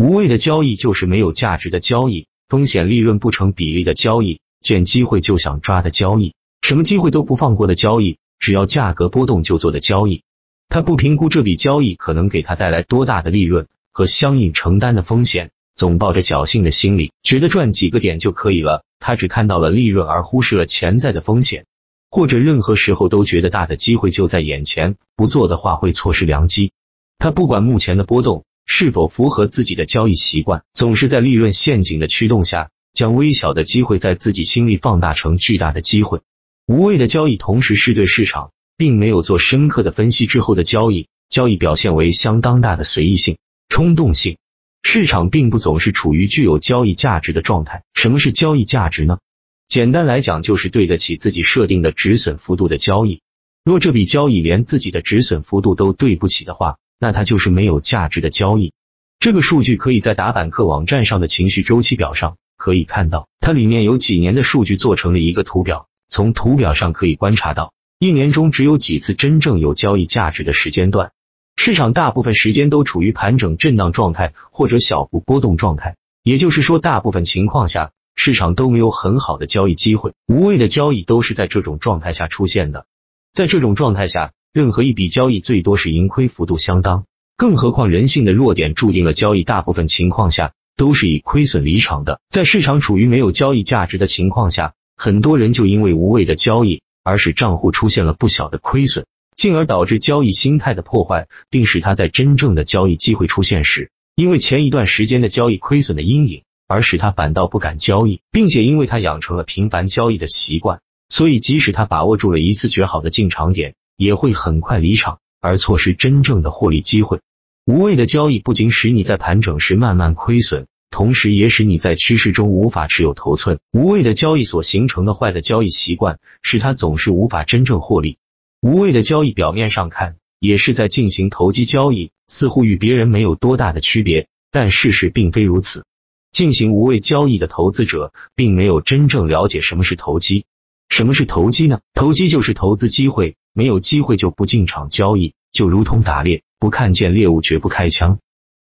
无谓的交易就是没有价值的交易，风险利润不成比例的交易，见机会就想抓的交易，什么机会都不放过的交易，只要价格波动就做的交易。他不评估这笔交易可能给他带来多大的利润和相应承担的风险，总抱着侥幸的心理，觉得赚几个点就可以了。他只看到了利润，而忽视了潜在的风险。或者任何时候都觉得大的机会就在眼前，不做的话会错失良机。他不管目前的波动是否符合自己的交易习惯，总是在利润陷阱的驱动下，将微小的机会在自己心里放大成巨大的机会。无谓的交易，同时是对市场并没有做深刻的分析之后的交易，交易表现为相当大的随意性、冲动性。市场并不总是处于具有交易价值的状态。什么是交易价值呢？简单来讲，就是对得起自己设定的止损幅度的交易。若这笔交易连自己的止损幅度都对不起的话，那它就是没有价值的交易。这个数据可以在打板客网站上的情绪周期表上可以看到，它里面有几年的数据做成了一个图表。从图表上可以观察到，一年中只有几次真正有交易价值的时间段，市场大部分时间都处于盘整震荡状态或者小幅波动状态。也就是说，大部分情况下。市场都没有很好的交易机会，无谓的交易都是在这种状态下出现的。在这种状态下，任何一笔交易最多是盈亏幅度相当，更何况人性的弱点注定了交易大部分情况下都是以亏损离场的。在市场处于没有交易价值的情况下，很多人就因为无谓的交易而使账户出现了不小的亏损，进而导致交易心态的破坏，并使他在真正的交易机会出现时，因为前一段时间的交易亏损的阴影。而使他反倒不敢交易，并且因为他养成了频繁交易的习惯，所以即使他把握住了一次绝好的进场点，也会很快离场，而错失真正的获利机会。无谓的交易不仅使你在盘整时慢慢亏损，同时也使你在趋势中无法持有头寸。无谓的交易所形成的坏的交易习惯，使他总是无法真正获利。无谓的交易表面上看也是在进行投机交易，似乎与别人没有多大的区别，但事实并非如此。进行无谓交易的投资者，并没有真正了解什么是投机。什么是投机呢？投机就是投资机会，没有机会就不进场交易，就如同打猎，不看见猎物绝不开枪。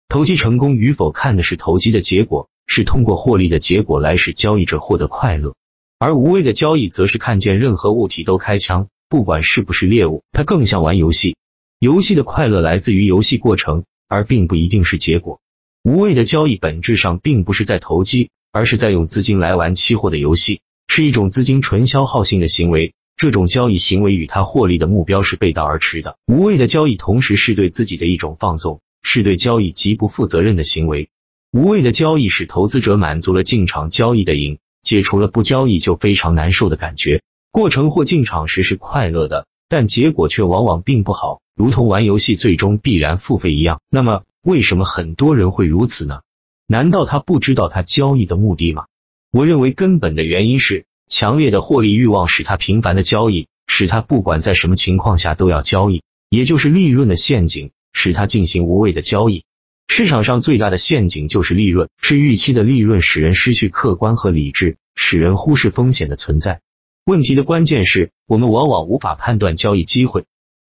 投机成功与否，看的是投机的结果，是通过获利的结果来使交易者获得快乐。而无谓的交易，则是看见任何物体都开枪，不管是不是猎物，它更像玩游戏。游戏的快乐来自于游戏过程，而并不一定是结果。无谓的交易本质上并不是在投机，而是在用资金来玩期货的游戏，是一种资金纯消耗性的行为。这种交易行为与他获利的目标是背道而驰的。无谓的交易同时是对自己的一种放纵，是对交易极不负责任的行为。无谓的交易使投资者满足了进场交易的瘾，解除了不交易就非常难受的感觉。过程或进场时是快乐的，但结果却往往并不好，如同玩游戏最终必然付费一样。那么。为什么很多人会如此呢？难道他不知道他交易的目的吗？我认为根本的原因是强烈的获利欲望使他频繁的交易，使他不管在什么情况下都要交易，也就是利润的陷阱，使他进行无谓的交易。市场上最大的陷阱就是利润，是预期的利润使人失去客观和理智，使人忽视风险的存在。问题的关键是我们往往无法判断交易机会。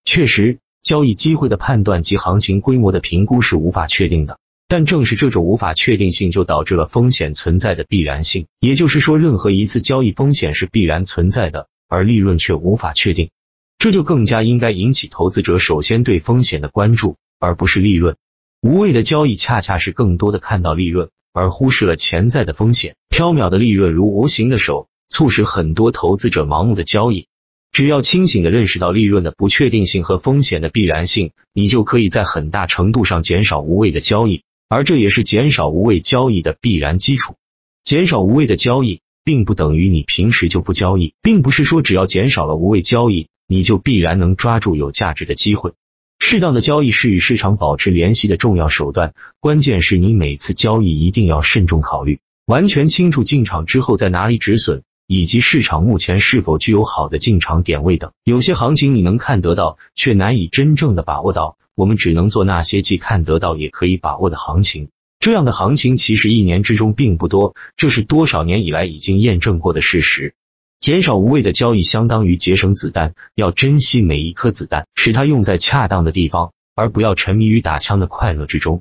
确实。交易机会的判断及行情规模的评估是无法确定的，但正是这种无法确定性，就导致了风险存在的必然性。也就是说，任何一次交易风险是必然存在的，而利润却无法确定，这就更加应该引起投资者首先对风险的关注，而不是利润。无谓的交易恰恰是更多的看到利润，而忽视了潜在的风险。缥缈的利润如无形的手，促使很多投资者盲目的交易。只要清醒的认识到利润的不确定性和风险的必然性，你就可以在很大程度上减少无谓的交易，而这也是减少无谓交易的必然基础。减少无谓的交易，并不等于你平时就不交易，并不是说只要减少了无谓交易，你就必然能抓住有价值的机会。适当的交易是与市场保持联系的重要手段，关键是你每次交易一定要慎重考虑，完全清楚进场之后在哪里止损。以及市场目前是否具有好的进场点位等，有些行情你能看得到，却难以真正的把握到。我们只能做那些既看得到也可以把握的行情。这样的行情其实一年之中并不多，这是多少年以来已经验证过的事实。减少无谓的交易，相当于节省子弹，要珍惜每一颗子弹，使它用在恰当的地方，而不要沉迷于打枪的快乐之中。